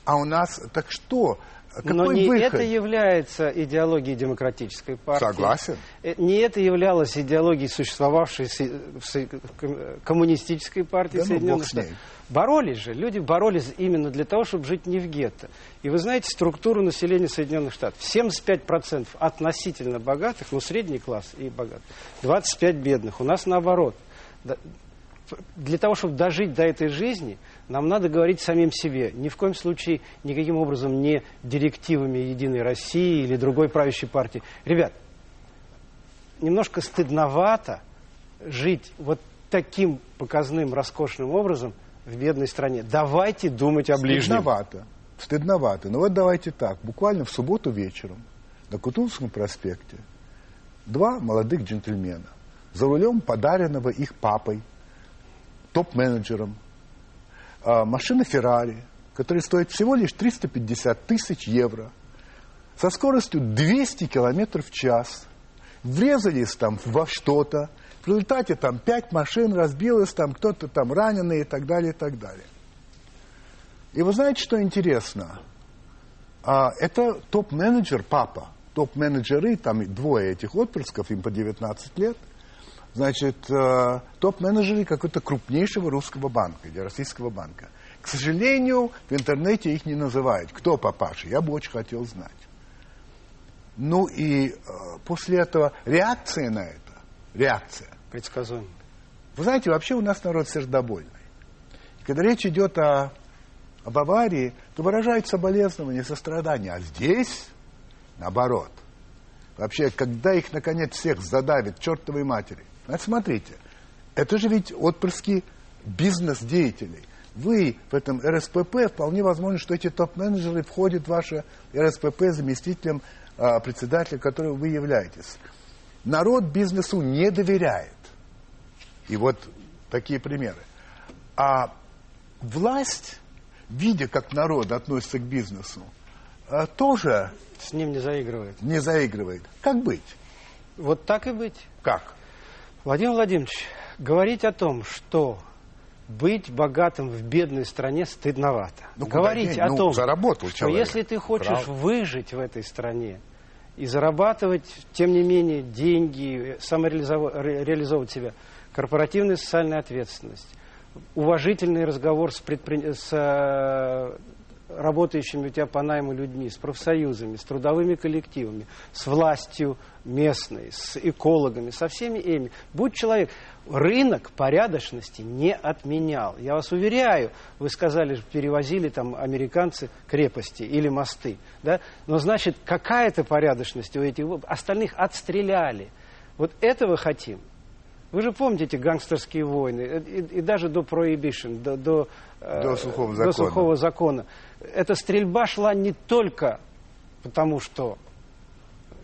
А у нас, так что? Какой Но не выход? это является идеологией демократической партии. Согласен. Э, Не это являлось идеологией, существовавшей в коммунистической партии Да ну, Соединенных. Штатов. Боролись же, люди боролись именно для того, чтобы жить не в гетто. И вы знаете структуру населения Соединенных Штатов. 75% относительно богатых, ну средний класс и богатых, 25 бедных. У нас наоборот. Для того, чтобы дожить до этой жизни, нам надо говорить самим себе. Ни в коем случае, никаким образом не директивами Единой России или другой правящей партии. Ребят, немножко стыдновато жить вот таким показным, роскошным образом в бедной стране. Давайте думать о ближнем. Стыдновато. Стыдновато. Ну вот давайте так. Буквально в субботу вечером на Кутузовском проспекте два молодых джентльмена за рулем подаренного их папой, топ-менеджером, машина Феррари, которая стоит всего лишь 350 тысяч евро, со скоростью 200 километров в час, врезались там во что-то, в результате там пять машин разбилось, там кто-то там раненый и так далее, и так далее. И вы знаете, что интересно? А, это топ-менеджер, папа. Топ-менеджеры, там двое этих отпрысков, им по 19 лет. Значит, э, топ-менеджеры какого-то крупнейшего русского банка или российского банка. К сожалению, в интернете их не называют. Кто папаша? Я бы очень хотел знать. Ну и э, после этого реакция на это, реакция. Предсказуемо. Вы знаете, вообще у нас народ сердобольный. И когда речь идет о, об аварии, то выражают соболезнования, сострадание. А здесь, наоборот. Вообще, когда их, наконец, всех задавит чертовой матери. Значит, смотрите, это же ведь отпрыски бизнес-деятелей. Вы в этом РСПП, вполне возможно, что эти топ-менеджеры входят в ваше РСПП заместителем а, председателя, которым вы являетесь. Народ бизнесу не доверяет. И вот такие примеры. А власть, видя, как народ относится к бизнесу, э, тоже С ним не заигрывает. не заигрывает. Как быть? Вот так и быть. Как? Владимир Владимирович, говорить о том, что быть богатым в бедной стране стыдновато. Ну, говорить о Ну, том, заработал что человек. если ты хочешь Правда. выжить в этой стране и зарабатывать, тем не менее, деньги, самореализовывать себя, корпоративная социальная ответственность, уважительный разговор с, предпри- с э, работающими у тебя по найму людьми, с профсоюзами, с трудовыми коллективами, с властью местной, с экологами, со всеми ими. Будь человек. Рынок порядочности не отменял. Я вас уверяю, вы сказали, перевозили там американцы крепости или мосты. Да? Но значит, какая-то порядочность у этих остальных отстреляли. Вот этого хотим. Вы же помните эти гангстерские войны, э, и, и даже до prohibition, до, до, э, До сухого до закона. сухого закона. Эта стрельба шла не только потому, что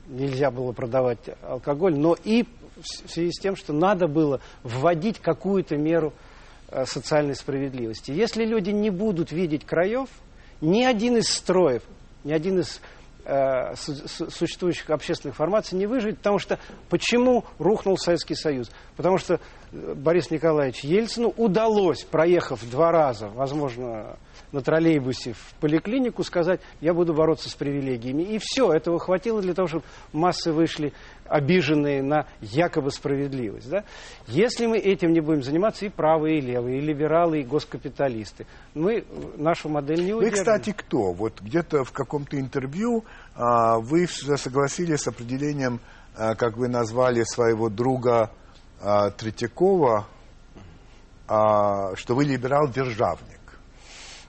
нельзя было продавать алкоголь, но и в связи с тем, что надо было вводить какую-то меру э, социальной справедливости. Если люди не будут видеть краев, ни один из строев, ни один из э, су- су- существующих общественных формаций не выживет, потому что почему рухнул Советский Союз? Потому что э, Борис Николаевич Ельцину удалось, проехав два раза, возможно, на троллейбусе в поликлинику, сказать, я буду бороться с привилегиями. И все, этого хватило для того, чтобы массы вышли обиженные на якобы справедливость. Да? Если мы этим не будем заниматься, и правые, и левые, и либералы, и госкапиталисты, мы нашу модель не Вы, удержим. кстати, кто? Вот где-то в каком-то интервью а, вы согласились с определением, а, как вы назвали своего друга а, Третьякова, а, что вы либерал-державник.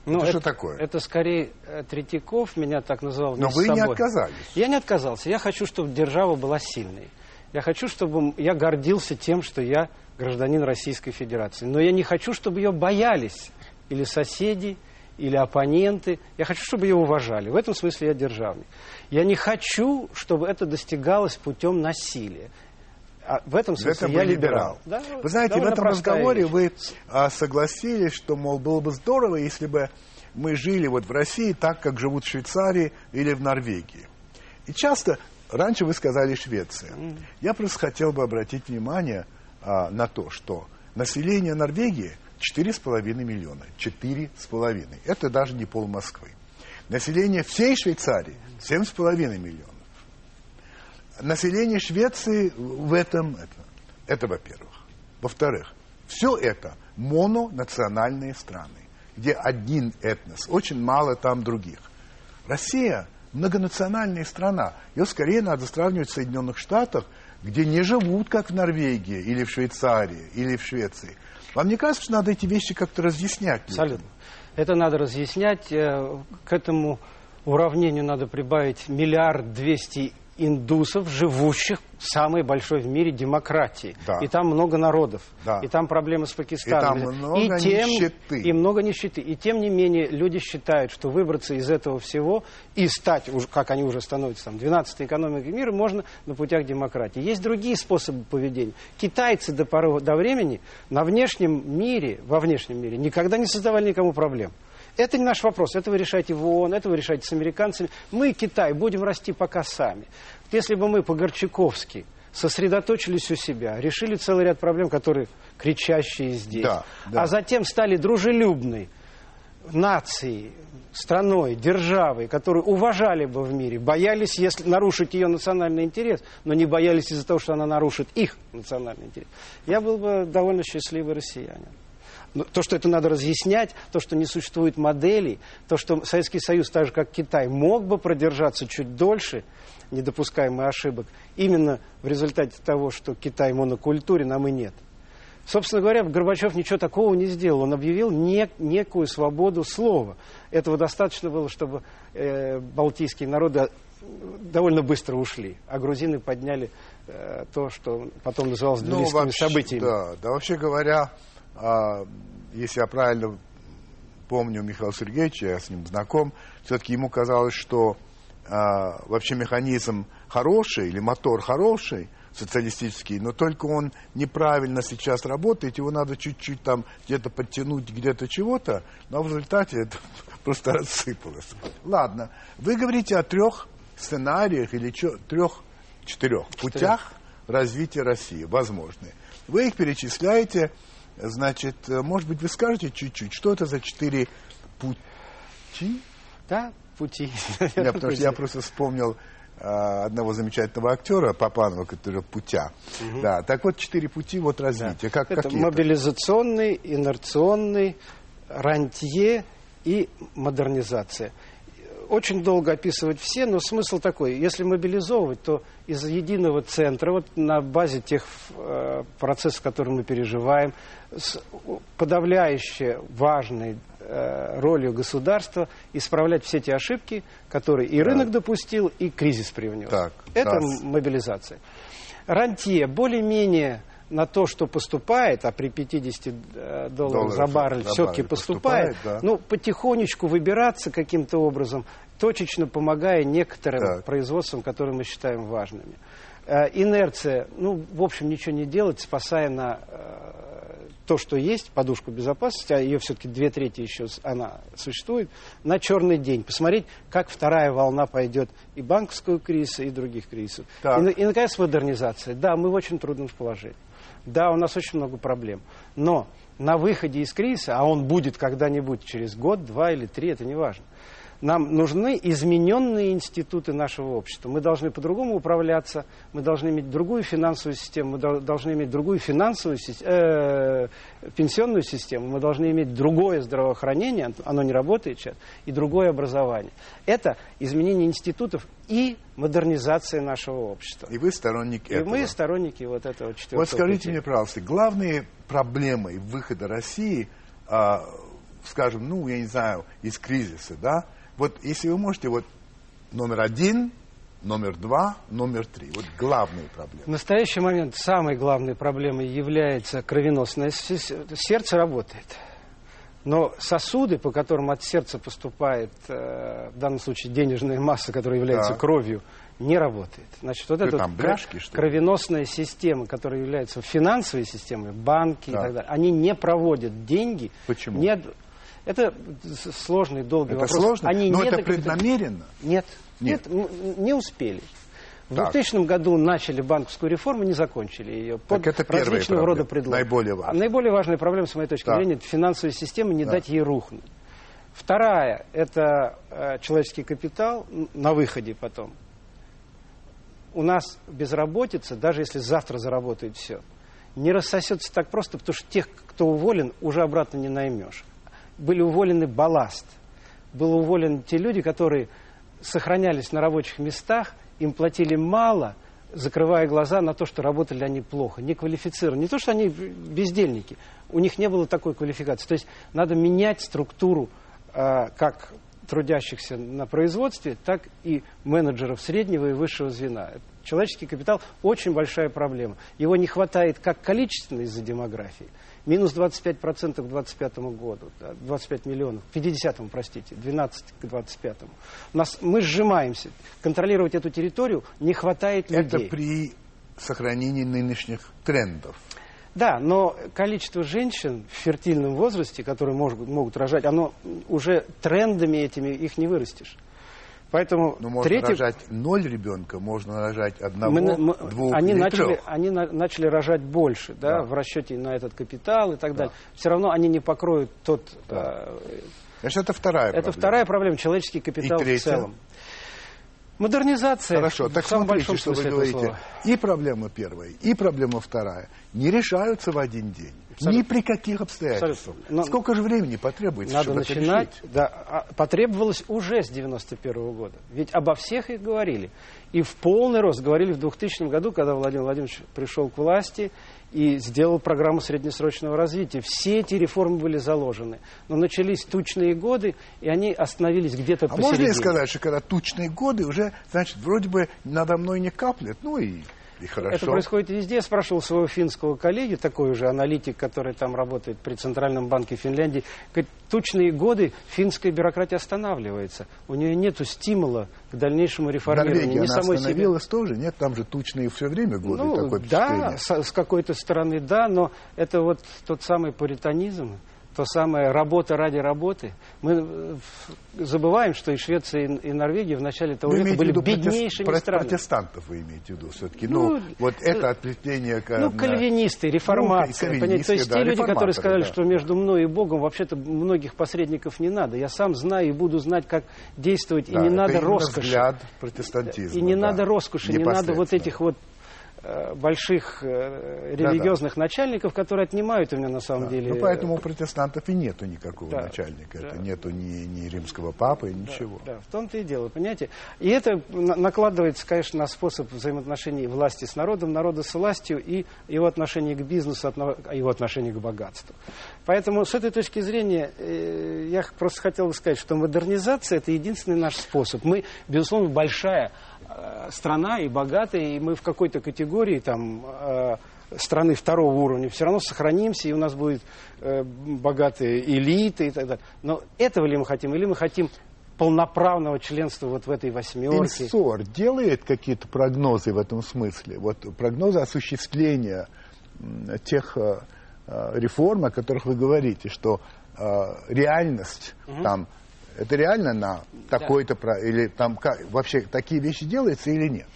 Ну, это что такое? Это скорее э, Третьяков меня так называл. Но вы не отказались. Я не отказался. Я хочу, чтобы держава была сильной. Я хочу, чтобы я гордился тем, что я гражданин Российской Федерации. Но я не хочу, чтобы ее боялись или соседи, или оппоненты. Я хочу, чтобы ее уважали. В этом смысле я державник. Я не хочу, чтобы это достигалось путем насилия. А в этом В смысле этом я вы либерал. Да, Вы знаете, в довольно этом простая разговоре вещь. вы а, согласились, что, мол, было бы здорово, если бы мы жили вот в России так, как живут в Швейцарии или в Норвегии. И часто, раньше вы сказали Швеция. Я просто хотел бы обратить внимание а, на то, что население Норвегии 4,5 миллиона. 4,5. Это даже не пол Москвы. Население всей Швейцарии 7,5 миллионов. Население Швеции в этом, это, это во-первых. Во-вторых, все это мононациональные страны, где один этнос, очень мало там других. Россия многонациональная страна. Ее скорее надо сравнивать с Соединенных Штатах, где не живут, как в Норвегии, или в Швейцарии, или в Швеции. Вам не кажется, что надо эти вещи как-то разъяснять? Абсолютно. Это надо разъяснять. Э, К этому уравнению надо прибавить миллиард двести индусов, живущих в самой большой в мире демократии. Да. И там много народов. Да. И там проблемы с Пакистаном. И там много тем, нищеты. И много нищеты. И тем не менее люди считают, что выбраться из этого всего и стать, как они уже становятся, там, 12-й экономикой мира, можно на путях демократии. Есть другие способы поведения. Китайцы до поры до времени на внешнем мире, во внешнем мире никогда не создавали никому проблем. Это не наш вопрос, это вы решаете в ООН, это вы решаете с американцами. Мы, Китай, будем расти пока сами. Вот если бы мы по-горчаковски сосредоточились у себя, решили целый ряд проблем, которые кричащие здесь, Да, да. а затем стали дружелюбной нацией, страной, державой, которую уважали бы в мире, боялись, если нарушить ее национальный интерес, но не боялись из-за того, что она нарушит их национальный интерес, я был бы довольно счастливый россиянин. То, что это надо разъяснять, то, что не существует моделей, то, что Советский Союз, так же как Китай, мог бы продержаться чуть дольше, не допуская мы ошибок, именно в результате того, что Китай монокультурен, а мы нет. Собственно говоря, Горбачев ничего такого не сделал. Он объявил не- некую свободу слова. Этого достаточно было, чтобы э, балтийские народы довольно быстро ушли, а грузины подняли э, то, что потом называлось Ну, Тбилисскими вообще, событиями. Да, да, вообще говоря, а, если я правильно помню Михаила Сергеевича, я с ним знаком, все-таки ему казалось, что а, вообще механизм хороший или мотор хороший, социалистический, но только он неправильно сейчас работает, его надо чуть-чуть там где-то подтянуть, где-то чего-то, но в результате это просто рассыпалось. Ладно, вы говорите о трех сценариях или трех, четырех путях развития России, возможные. Вы их перечисляете, значит, может быть, вы скажете чуть-чуть, что это за четыре пути? Да, пути. Я, потому что я просто вспомнил а, одного замечательного актера Папанова, который «Путя». Угу. Да, так вот, четыре пути вот развития. Да. Как, это мобилизационный, инерционный, рантье и модернизация. Очень долго описывать все, но смысл такой. Если мобилизовывать, то из единого центра, вот на базе тех э, процессов, которые мы переживаем, с подавляющей важной э, ролью государства исправлять все те ошибки, которые и рынок допустил, и кризис привнес. Так, Это да. мобилизация. Рантье более-менее на то, что поступает, а при 50 э, долларов, долларов за баррель все-таки поступает, поступает да. ну, потихонечку выбираться каким-то образом, точечно помогая некоторым так. производствам, которые мы считаем важными. Э, инерция, ну, в общем, ничего не делать, спасая на э, то, что есть, подушку безопасности, а ее все-таки две трети еще она существует, на черный день. Посмотреть, как вторая волна пойдет и банковского кризиса, и других кризисов. И, и, наконец, модернизация. Да, мы в очень трудном положении. Да, у нас очень много проблем. Но на выходе из кризиса, а он будет когда-нибудь через год, два или три, это не важно, нам нужны измененные институты нашего общества. Мы должны по-другому управляться, мы должны иметь другую финансовую систему, мы должны иметь другую финансовую э, пенсионную систему, мы должны иметь другое здравоохранение, оно не работает сейчас, и другое образование. Это изменение институтов и модернизация нашего общества. И вы сторонники и этого. И мы сторонники вот этого четвертого Вот скажите пути. мне, пожалуйста, главные проблемы выхода России, а, скажем, ну, я не знаю, из кризиса, да, вот если вы можете, вот номер один, номер два, номер три. Вот главные проблемы. В настоящий момент самой главной проблемой является кровеносное сердце работает. Но сосуды, по которым от сердца поступает, э, в данном случае денежная масса, которая является да. кровью, не работает. Значит, вот эта бляшки, кровеносная система, которая является финансовой системой, банки да. и так далее, они не проводят деньги. Почему? Не, это сложный, долгий это вопрос. Сложно? Они Но это преднамеренно? Нет, нет, нет, не успели. В так. 2000 году начали банковскую реформу, не закончили ее. Под так это различного рода предлогами. Наиболее важная. Наиболее важная проблема, с моей точки так. зрения, это финансовая система, не так. дать ей рухнуть. Вторая – это э, человеческий капитал на выходе потом. У нас безработица, даже если завтра заработает все, не рассосется так просто, потому что тех, кто уволен, уже обратно не наймешь были уволены балласт. Были уволены те люди, которые сохранялись на рабочих местах, им платили мало, закрывая глаза на то, что работали они плохо, не квалифицированы. Не то, что они бездельники, у них не было такой квалификации. То есть надо менять структуру э, как трудящихся на производстве, так и менеджеров среднего и высшего звена. Человеческий капитал очень большая проблема. Его не хватает как количественно из-за демографии, Минус 25% к 25 году, да, 25 миллионов, к 50 простите, 12 к 25 -му. Нас, мы сжимаемся. Контролировать эту территорию не хватает людей. Это при сохранении нынешних трендов. Да, но количество женщин в фертильном возрасте, которые могут, могут рожать, оно уже трендами этими их не вырастешь. Поэтому Но можно третий... рожать ноль ребенка, можно рожать одного, мы, мы, двух они или начали, трех. Они на, начали рожать больше, да, да, в расчете на этот капитал и так да. далее. Все равно они не покроют тот... Да. Э, Значит, это вторая это проблема. Это вторая проблема, человеческий капитал в целом. Модернизация. Хорошо, так смотрите, что вы говорите. И проблема первая, и проблема вторая не решаются в один день. Абсолютно. Ни при каких обстоятельствах. Но Сколько же времени потребуется, Надо чтобы начинать, это решить? Да, а, потребовалось уже с 91 -го года. Ведь обо всех их говорили. И в полный рост говорили в 2000 году, когда Владимир Владимирович пришел к власти и сделал программу среднесрочного развития. Все эти реформы были заложены. Но начались тучные годы, и они остановились где-то а посередине. можно ли сказать, что когда тучные годы, уже, значит, вроде бы надо мной не каплет, ну и И хорошо. Это происходит везде. Я спрашивал своего финского коллеги, такой же аналитик, который там работает при Центральном банке Финляндии. Говорит, тучные годы финская бюрократия останавливается. У нее нет стимула к дальнейшему реформированию. Норвегия, не она самой остановилась себе. тоже? Нет, там же тучные все время годы. Ну, такое да, с, с какой-то стороны да, но это вот тот самый пуританизм, то самое работа ради работы. Мы э, забываем, что и Швеция, и Норвегия в начале того вы века были виду беднейшими протест, странами. Протестантов вы имеете в виду все-таки. Ну, ну вот э, это ответвление... Ну, кальвинисты, реформация. Ну, то есть да, те люди, которые сказали, да. что между мной и Богом вообще-то многих посредников не надо. Я сам знаю и буду знать, как действовать, да, и не надо роскоши. взгляд протестантизма. И не да, надо роскоши, не надо вот этих вот больших э, религиозных да, да. начальников, которые отнимают у меня на самом да. деле. Ну поэтому у протестантов и нету никакого да, начальника. Да. Это нету ни, ни римского папы, да, ничего. Да, в том-то и дело, понимаете? И это накладывается, конечно, на способ взаимоотношений власти с народом, народа с властью и его отношение к бизнесу, его отношение к богатству. Поэтому с этой точки зрения э, я просто хотел бы сказать, что модернизация это единственный наш способ. Мы, безусловно, большая Э, страна и богатая, и мы в какой-то категории там э, страны второго уровня все равно сохранимся, и у нас будет э, богатые элиты и так далее. Но этого ли мы хотим, или мы хотим полноправного членства вот в этой восьмерке? Инсор делает какие-то прогнозы в этом смысле? Вот прогнозы осуществления тех реформ, о которых вы говорите, что реальность угу. там это реально на такой-то... Да. Или там как, вообще такие вещи делаются или нет?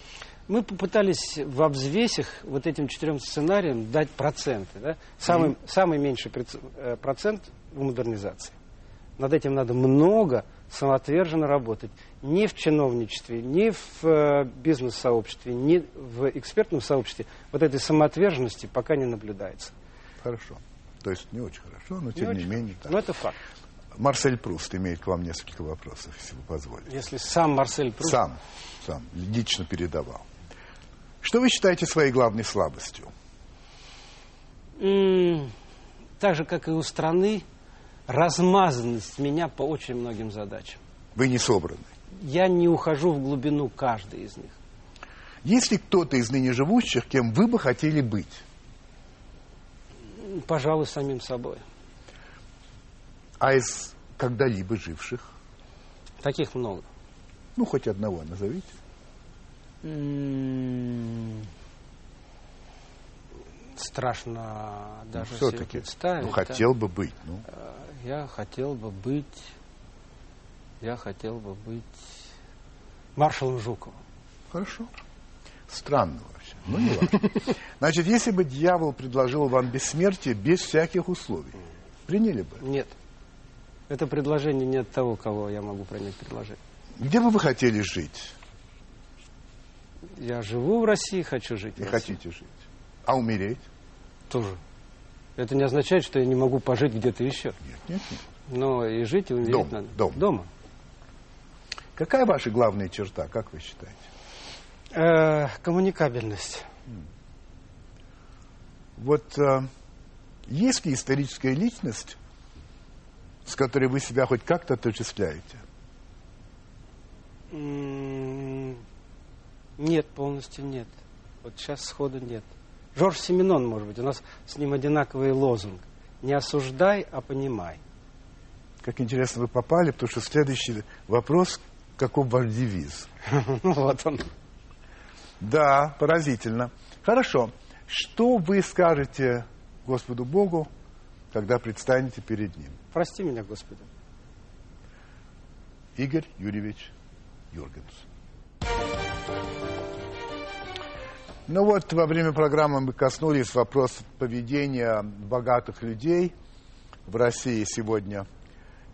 Мы попытались в обзвесях вот этим четырем сценариям дать проценты. Да? Самый, mm. самый меньший э, процент в модернизации. Над этим надо много самоотверженно работать. Ни в чиновничестве, ни в э, бизнес-сообществе, ни в экспертном сообществе вот этой самоотверженности пока не наблюдается. Хорошо. То есть не очень хорошо, но тем не, не менее. Так. Но это факт. Марсель Пруст имеет к вам несколько вопросов, если вы позволите. Если сам Марсель Пруст... Сам, сам, лично передавал. Что вы считаете своей главной слабостью? Mm, так же, как и у страны, размазанность меня по очень многим задачам. Вы не собраны? Я не ухожу в глубину каждой из них. Есть ли кто-то из ныне живущих, кем вы бы хотели быть? Пожалуй, самим собой. А из когда-либо живших? Таких много. Ну, хоть одного назовите. Страшно даже ну, себе представить. Ну, хотел да? бы быть. Ну. Э, я хотел бы быть... Я хотел бы быть маршалом Жуковым. Хорошо. Странно вообще. Ну, не важно. Значит, если бы дьявол предложил вам бессмертие без всяких условий, приняли бы? Нет. Это предложение не от того, кого я могу принять предложение. Где бы вы хотели жить? Я живу в России, хочу жить. И хотите жить. А умереть? Тоже. Это не означает, что я не могу пожить где-то еще. Нет, нет, нет. Но и жить, и умереть Дом, надо. Дом. Дома. Какая ваша главная черта, как вы считаете? Э, коммуникабельность. Вот э, есть ли историческая личность, с которой вы себя хоть как-то отождествляете? Нет, полностью нет. Вот сейчас сходу нет. Жорж Семенон, может быть, у нас с ним одинаковый лозунг. Не осуждай, а понимай. Как интересно вы попали, потому что следующий вопрос, каков ваш девиз? Вот он. Да, поразительно. Хорошо. Что вы скажете Господу Богу, когда предстанете перед Ним? Прости меня, Господи. Игорь Юрьевич Юргенс. Ну вот, во время программы мы коснулись вопроса поведения богатых людей в России сегодня.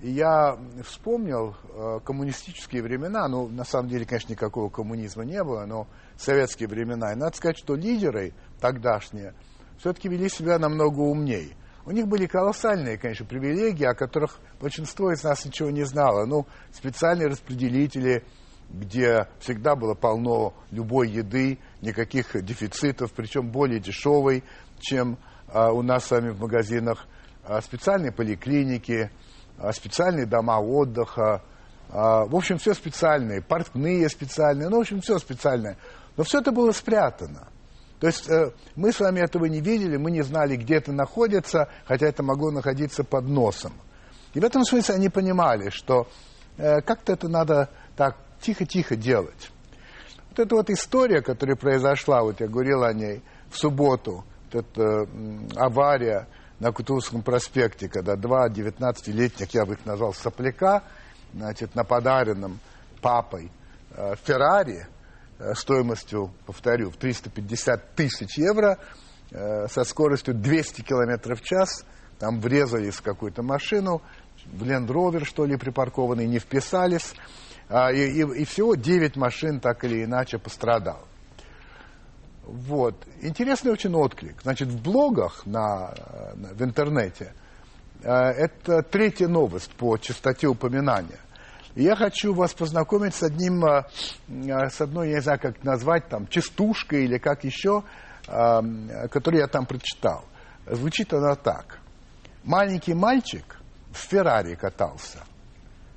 И я вспомнил э, коммунистические времена, ну, на самом деле, конечно, никакого коммунизма не было, но советские времена. И надо сказать, что лидеры тогдашние все-таки вели себя намного умнее. У них были колоссальные, конечно, привилегии, о которых большинство из нас ничего не знало. Ну, специальные распределители, где всегда было полно любой еды, никаких дефицитов, причем более дешевой, чем а, у нас с вами в магазинах, а, специальные поликлиники, а, специальные дома отдыха, а, в общем, все специальные, портные специальные, ну, в общем, все специальное. Но все это было спрятано. То есть э, мы с вами этого не видели, мы не знали, где это находится, хотя это могло находиться под носом. И в этом смысле они понимали, что э, как-то это надо так тихо-тихо делать. Вот эта вот история, которая произошла, вот я говорил о ней в субботу, вот эта э, авария на Кутузовском проспекте, когда два 19-летних, я бы их назвал, сопляка, значит, на подаренном папой э, Феррари, стоимостью, повторю, в 350 тысяч евро э, со скоростью 200 километров в час. Там врезались в какую-то машину, в Land Rover, что ли, припаркованный, не вписались. А, и, и, и всего 9 машин так или иначе пострадало. Вот. Интересный очень отклик. Значит, в блогах на, на, в интернете э, это третья новость по частоте упоминания. Я хочу вас познакомить с одним, э, э, с одной, я не знаю, как назвать, там, частушкой или как еще, э, которую я там прочитал. Звучит она так. Маленький мальчик в Феррари катался.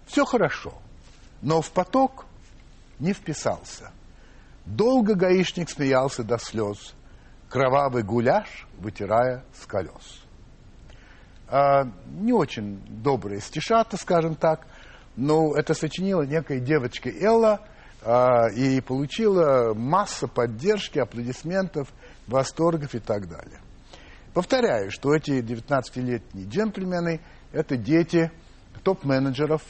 Все хорошо, но в поток не вписался. Долго гаишник смеялся до слез, кровавый гуляш вытирая с колес. А, не очень добрые стишата, скажем так, но это сочинила некая девочка Элла а, и получила массу поддержки, аплодисментов, восторгов и так далее. Повторяю, что эти 19-летние джентльмены – это дети топ-менеджеров,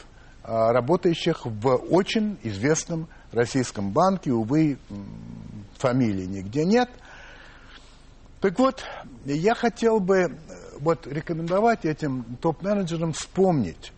а, работающих в очень известном российском банке. Увы, фамилии нигде нет. Так вот, я хотел бы э, вот, рекомендовать этим топ-менеджерам вспомнить,